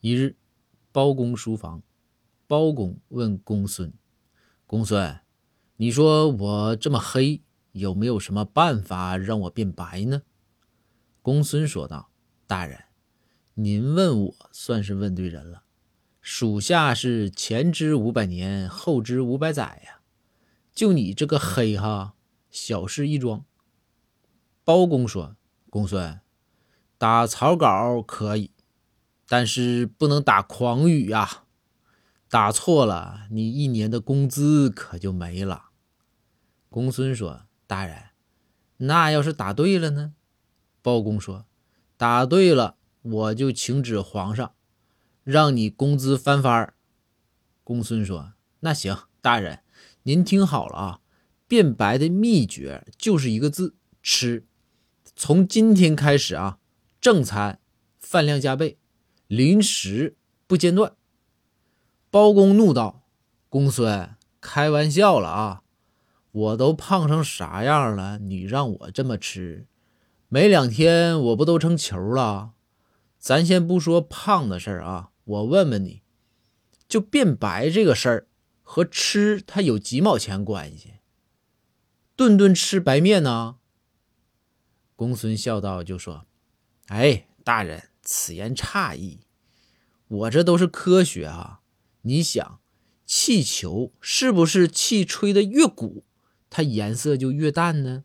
一日，包公书房，包公问公孙：“公孙，你说我这么黑，有没有什么办法让我变白呢？”公孙说道：“大人，您问我算是问对人了。属下是前知五百年，后知五百载呀。就你这个黑哈，小事一桩。”包公说：“公孙，打草稿可以。”但是不能打诳语呀，打错了，你一年的工资可就没了。公孙说：“大人，那要是打对了呢？”包公说：“打对了，我就请旨皇上，让你工资翻番。”公孙说：“那行，大人，您听好了啊，变白的秘诀就是一个字：吃。从今天开始啊，正餐饭量加倍。”临时不间断，包公怒道：“公孙，开玩笑了啊！我都胖成啥样了，你让我这么吃，没两天我不都成球了？咱先不说胖的事儿啊，我问问你，就变白这个事儿和吃它有几毛钱关系？顿顿吃白面呢？”公孙笑道：“就说，哎，大人。”此言差矣，我这都是科学啊！你想，气球是不是气吹的越鼓，它颜色就越淡呢？